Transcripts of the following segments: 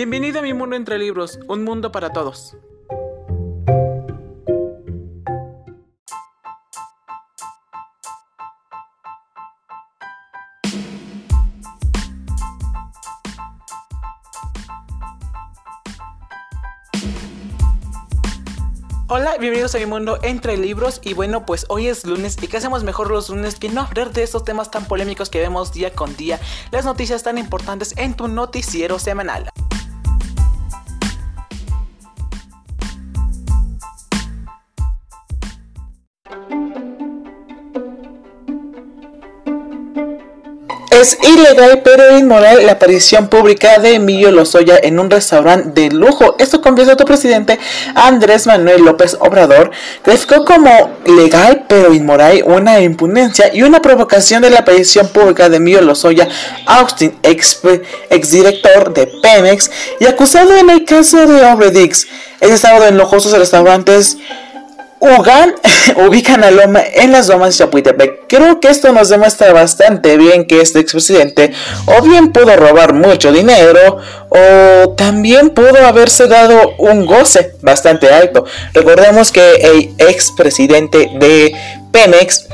Bienvenido a mi mundo entre libros, un mundo para todos. Hola, bienvenidos a mi mundo entre libros y bueno, pues hoy es lunes y qué hacemos mejor los lunes que no hablar de estos temas tan polémicos que vemos día con día, las noticias tan importantes en tu noticiero semanal. Es ilegal pero inmoral la aparición pública de Emilio Lozoya en un restaurante de lujo. Esto confiesa otro presidente Andrés Manuel López Obrador, calificó como legal pero inmoral una impunencia y una provocación de la aparición pública de Emilio Lozoya Austin, ex, exdirector de Pemex y acusado en el caso de Obredix. Es estado en lujosos restaurantes Ugan ubican a Loma en las lomas de Chapultepec. Creo que esto nos demuestra bastante bien que este expresidente o bien pudo robar mucho dinero o también pudo haberse dado un goce bastante alto. Recordemos que el expresidente de Pemex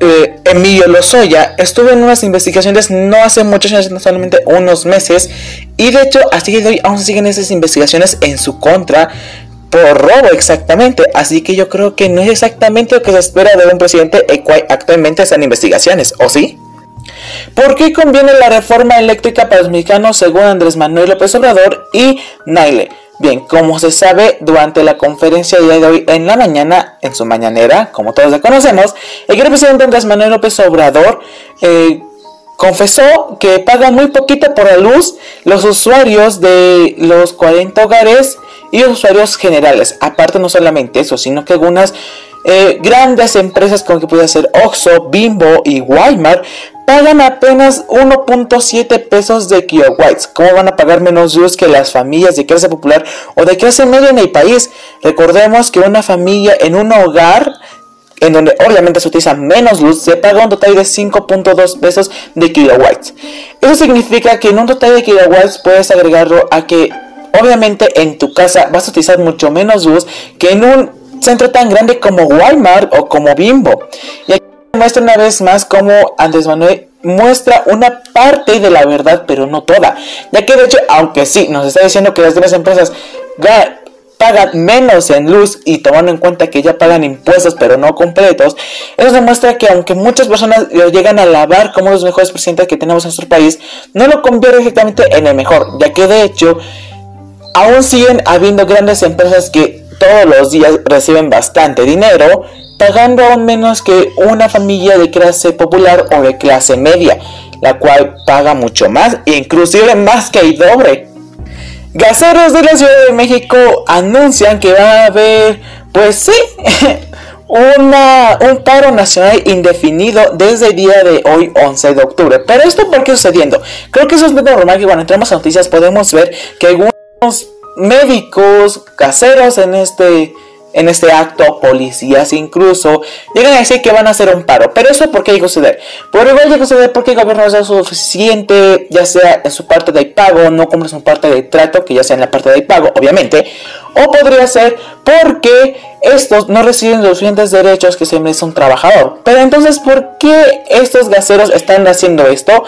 eh, Emilio Lozoya estuvo en unas investigaciones no hace muchos años, solamente unos meses, y de hecho, así que hoy aún siguen esas investigaciones en su contra por robo exactamente. Así que yo creo que no es exactamente lo que se espera de un presidente el cual actualmente están investigaciones, ¿o sí? ¿Por qué conviene la reforma eléctrica para los mexicanos según Andrés Manuel López Obrador y Naile? Bien, como se sabe, durante la conferencia de hoy en la mañana, en su mañanera, como todos la conocemos, el presidente Andrés Manuel López Obrador eh, confesó que pagan muy poquito por la luz los usuarios de los 40 hogares y los usuarios generales. Aparte no solamente eso, sino que algunas eh, grandes empresas como que puede ser Oxxo, Bimbo y Walmart pagan apenas 1.7 pesos de kilowatts. ¿Cómo van a pagar menos luz que las familias de clase popular o de clase media en el país? Recordemos que una familia en un hogar en donde obviamente se utiliza menos luz, se paga un total de 5.2 pesos de kilowatts. Eso significa que en un total de kilowatts puedes agregarlo a que Obviamente en tu casa vas a utilizar mucho menos luz que en un centro tan grande como Walmart o como Bimbo. Y aquí muestra una vez más cómo Andrés Manuel muestra una parte de la verdad, pero no toda. Ya que de hecho, aunque sí, nos está diciendo que las demás empresas pagan menos en luz y tomando en cuenta que ya pagan impuestos pero no completos, eso demuestra que aunque muchas personas lo llegan a alabar como los mejores presidentes que tenemos en nuestro país, no lo convierte directamente en el mejor, ya que de hecho aún siguen habiendo grandes empresas que todos los días reciben bastante dinero, pagando aún menos que una familia de clase popular o de clase media, la cual paga mucho más, inclusive más que el doble. Gaseros de la Ciudad de México anuncian que va a haber, pues sí, una, un paro nacional indefinido desde el día de hoy, 11 de octubre. Pero esto, ¿por qué sucediendo? Creo que eso es muy normal que cuando entramos a noticias podemos ver que algunos médicos caseros en este en este acto, policías incluso, llegan a decir que van a hacer un paro. Pero eso por qué llega a suceder. Por igual llega a suceder porque el gobierno no es suficiente, ya sea en su parte de pago, no cumple su parte de trato, que ya sea en la parte de pago, obviamente. O podría ser porque estos no reciben los suficientes derechos que se merece un trabajador. Pero entonces, ¿por qué estos gaseros están haciendo esto?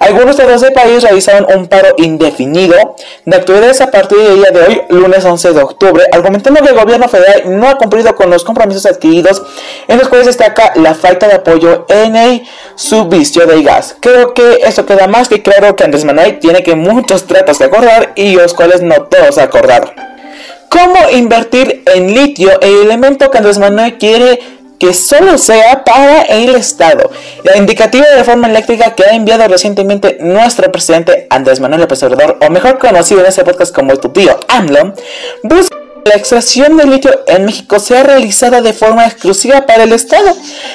Algunos de del país realizaron un paro indefinido de actividades a partir del día de hoy, lunes 11 de octubre, argumentando que el gobierno federal no ha cumplido con los compromisos adquiridos, en los cuales destaca la falta de apoyo en el subvicio del gas. Creo que eso queda más que claro que Andrés Manuel tiene que muchos tratos que acordar y los cuales no todos acordar. ¿Cómo invertir en litio, el elemento que Andrés Manuel quiere que solo sea para el Estado. La indicativa de reforma eléctrica que ha enviado recientemente nuestro presidente Andrés Manuel López Obrador, o mejor conocido en este podcast como tu tío AMLO, busca la extracción de litio en México sea realizada de forma exclusiva para el Estado.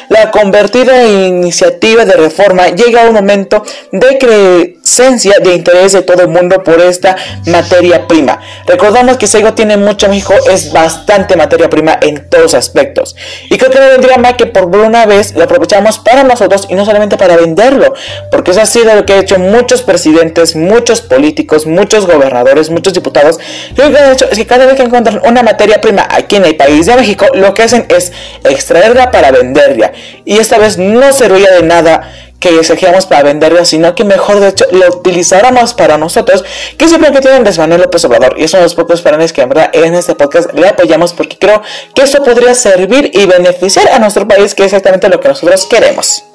La convertida iniciativa de reforma llega a un momento de que esencia de interés de todo el mundo por esta materia prima. Recordamos que Seigo tiene mucho México, es bastante materia prima en todos aspectos. Y creo que no vendría mal que por una vez lo aprovechamos para nosotros y no solamente para venderlo, porque eso ha sido lo que han hecho muchos presidentes, muchos políticos, muchos gobernadores, muchos diputados. Lo que han hecho es que cada vez que encuentran una materia prima aquí en el país de México, lo que hacen es extraerla para venderla. Y esta vez no serviría de nada que exigíamos para venderla, sino que mejor de hecho lo utilizáramos para nosotros, que siempre que tienen Andrés Manuel López Obrador. Y es uno de los pocos planes que en verdad en este podcast le apoyamos porque creo que esto podría servir y beneficiar a nuestro país, que es exactamente lo que nosotros queremos.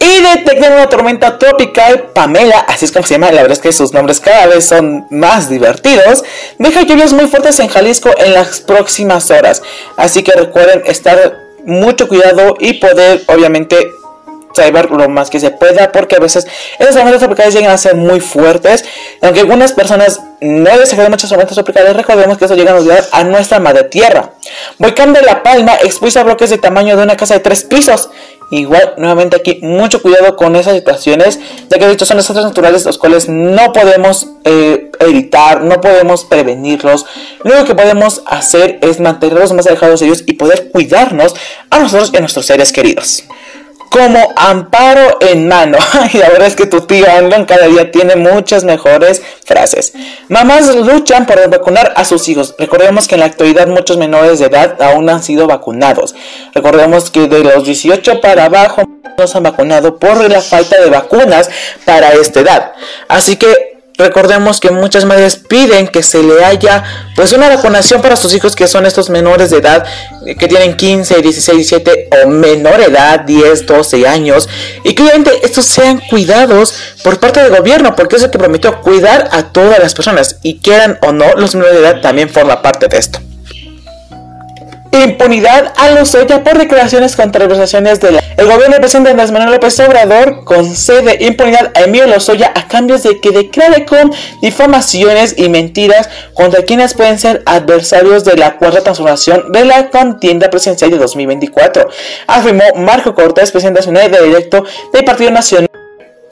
Y detectan una tormenta tropical, Pamela, así es como se llama, la verdad es que sus nombres cada vez son más divertidos, deja lluvias muy fuertes en Jalisco en las próximas horas. Así que recuerden estar mucho cuidado y poder obviamente salvar lo más que se pueda porque a veces esas tormentas tropicales llegan a ser muy fuertes. Aunque algunas personas no les muchas tormentas tropicales recordemos que eso llega a ayudar a nuestra madre tierra. Volcán de La Palma expulsa bloques de tamaño de una casa de tres pisos. Igual, nuevamente aquí, mucho cuidado con esas situaciones, ya que hecho son desastres naturales los cuales no podemos eh, evitar, no podemos prevenirlos. Lo único que podemos hacer es mantenerlos más alejados de ellos y poder cuidarnos a nosotros y a nuestros seres queridos como amparo en mano. Y la verdad es que tu tío Andon cada día tiene muchas mejores frases. Mamás luchan por vacunar a sus hijos. Recordemos que en la actualidad muchos menores de edad aún han sido vacunados. Recordemos que de los 18 para abajo no se han vacunado por la falta de vacunas para esta edad. Así que Recordemos que muchas madres piden que se le haya pues una vacunación para sus hijos que son estos menores de edad eh, que tienen 15, 16, 17 o menor edad, 10, 12 años y que obviamente estos sean cuidados por parte del gobierno porque es el que prometió cuidar a todas las personas y quieran o no los menores de edad también forma parte de esto. Impunidad a Lozoya por declaraciones contra organizaciones de la... El gobierno del presidente Andrés Manuel López Obrador concede impunidad a Emilio Lozoya a cambio de que declare con difamaciones y mentiras contra quienes pueden ser adversarios de la cuarta transformación de la contienda presidencial de 2024, afirmó Marco Cortés, presidente nacional de directo del Partido Nacional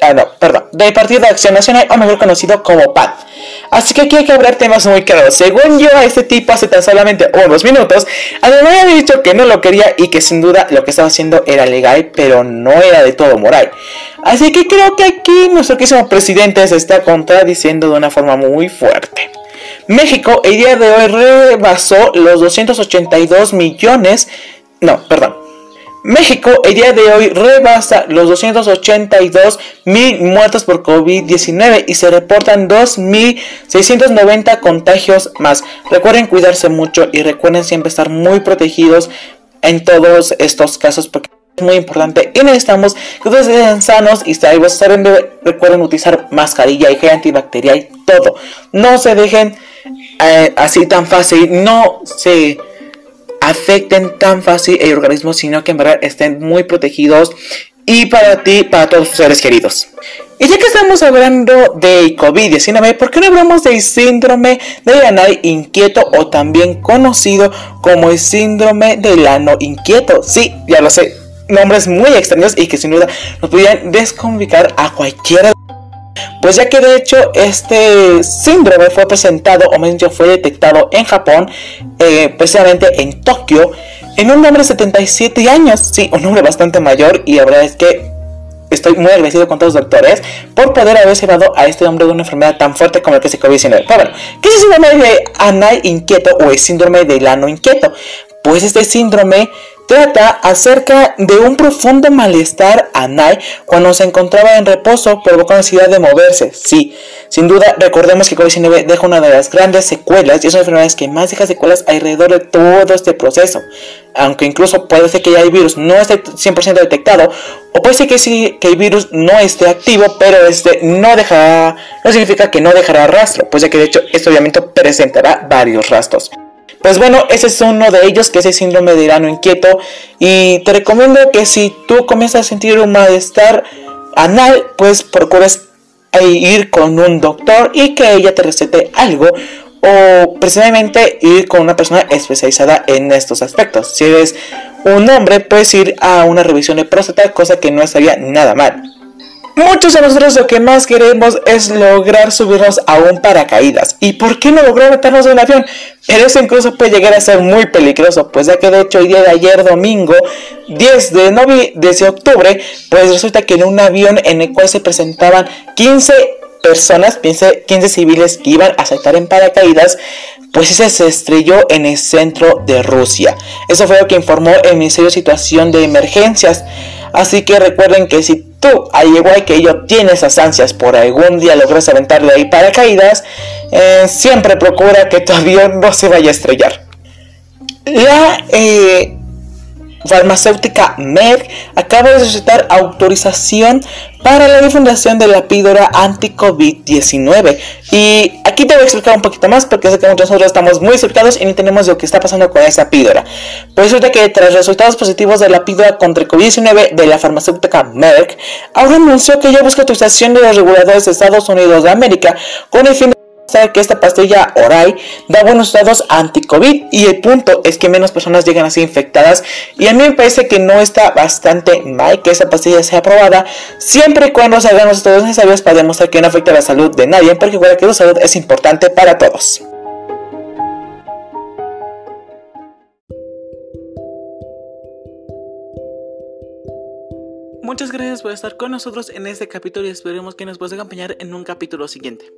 Ah, no, perdón, del Partido de Acción Nacional, o mejor conocido como PAD. Así que aquí hay que hablar temas muy claros. Según yo, a este tipo hace tan solamente unos minutos, además había dicho que no lo quería y que sin duda lo que estaba haciendo era legal, pero no era de todo moral. Así que creo que aquí nuestro querido presidente se está contradiciendo de una forma muy fuerte. México el día de hoy rebasó los 282 millones, no, perdón, México el día de hoy rebasa los 282 mil muertos por COVID-19 y se reportan 2.690 contagios más. Recuerden cuidarse mucho y recuerden siempre estar muy protegidos en todos estos casos porque es muy importante y necesitamos que ustedes estén sanos y saben, recuerden utilizar mascarilla y gel antibacterial y todo. No se dejen eh, así tan fácil, no se afecten tan fácil el organismo, sino que en verdad estén muy protegidos y para ti, para todos tus seres queridos. Y ya que estamos hablando de COVID-19, ¿por qué no hablamos del síndrome del anal inquieto o también conocido como el síndrome del ano inquieto? Sí, ya lo sé, nombres muy extraños y que sin duda nos podrían descomplicar a cualquiera pues ya que de hecho este síndrome fue presentado o menos fue detectado en Japón, eh, precisamente en Tokio, en un hombre de 77 años, sí, un hombre bastante mayor y la verdad es que estoy muy agradecido con todos los doctores por poder haber llevado a este hombre de una enfermedad tan fuerte como el que se COVID-19. Pero bueno, ¿qué es el síndrome de anal inquieto o el síndrome del ano inquieto? Pues este síndrome Trata acerca de un profundo malestar anal cuando se encontraba en reposo, provoca necesidad de moverse. Sí, sin duda, recordemos que COVID-19 deja una de las grandes secuelas y es una enfermedad que más deja secuelas alrededor de todo este proceso. Aunque incluso puede ser que ya el virus no esté 100% detectado, o puede ser que sí, que el virus no esté activo, pero este no dejará, no significa que no dejará rastro, pues ya que de hecho esto obviamente presentará varios rastros. Pues bueno, ese es uno de ellos, que es el síndrome de ano inquieto. Y te recomiendo que si tú comienzas a sentir un malestar anal, pues procures ir con un doctor y que ella te recete algo. O precisamente ir con una persona especializada en estos aspectos. Si eres un hombre, puedes ir a una revisión de próstata, cosa que no estaría nada mal. Muchos de nosotros lo que más queremos es lograr subirnos a un paracaídas. ¿Y por qué no lograr meternos en un avión? Pero eso incluso puede llegar a ser muy peligroso, pues ya que de hecho el día de ayer domingo 10 de, novi de octubre, pues resulta que en un avión en el cual se presentaban 15 personas, 15 civiles que iban a saltar en paracaídas, pues ese se estrelló en el centro de Rusia. Eso fue lo que informó el Ministerio de Situación de Emergencias. Así que recuerden que si tú, al igual que yo, tienes esas ansias por algún día lograr aventarle ahí paracaídas, eh, siempre procura que tu avión no se vaya a estrellar. La eh, farmacéutica Merck acaba de solicitar autorización para la difundación de la píldora anti-COVID-19. Y aquí te voy a explicar un poquito más porque sé que nosotros estamos muy cercanos y ni tenemos lo que está pasando con esa píldora. Pues resulta que tras resultados positivos de la píldora contra el COVID-19 de la farmacéutica Merck, ahora anunció que ya busca autorización de los reguladores de Estados Unidos de América con el fin que esta pastilla oral da buenos datos anti-COVID y el punto es que menos personas llegan así infectadas y a mí me parece que no está bastante mal que esta pastilla sea aprobada siempre y cuando se hagan los estudios necesarios para demostrar que no afecta la salud de nadie porque recuerda que la salud es importante para todos. Muchas gracias por estar con nosotros en este capítulo y esperemos que nos puedas acompañar en un capítulo siguiente.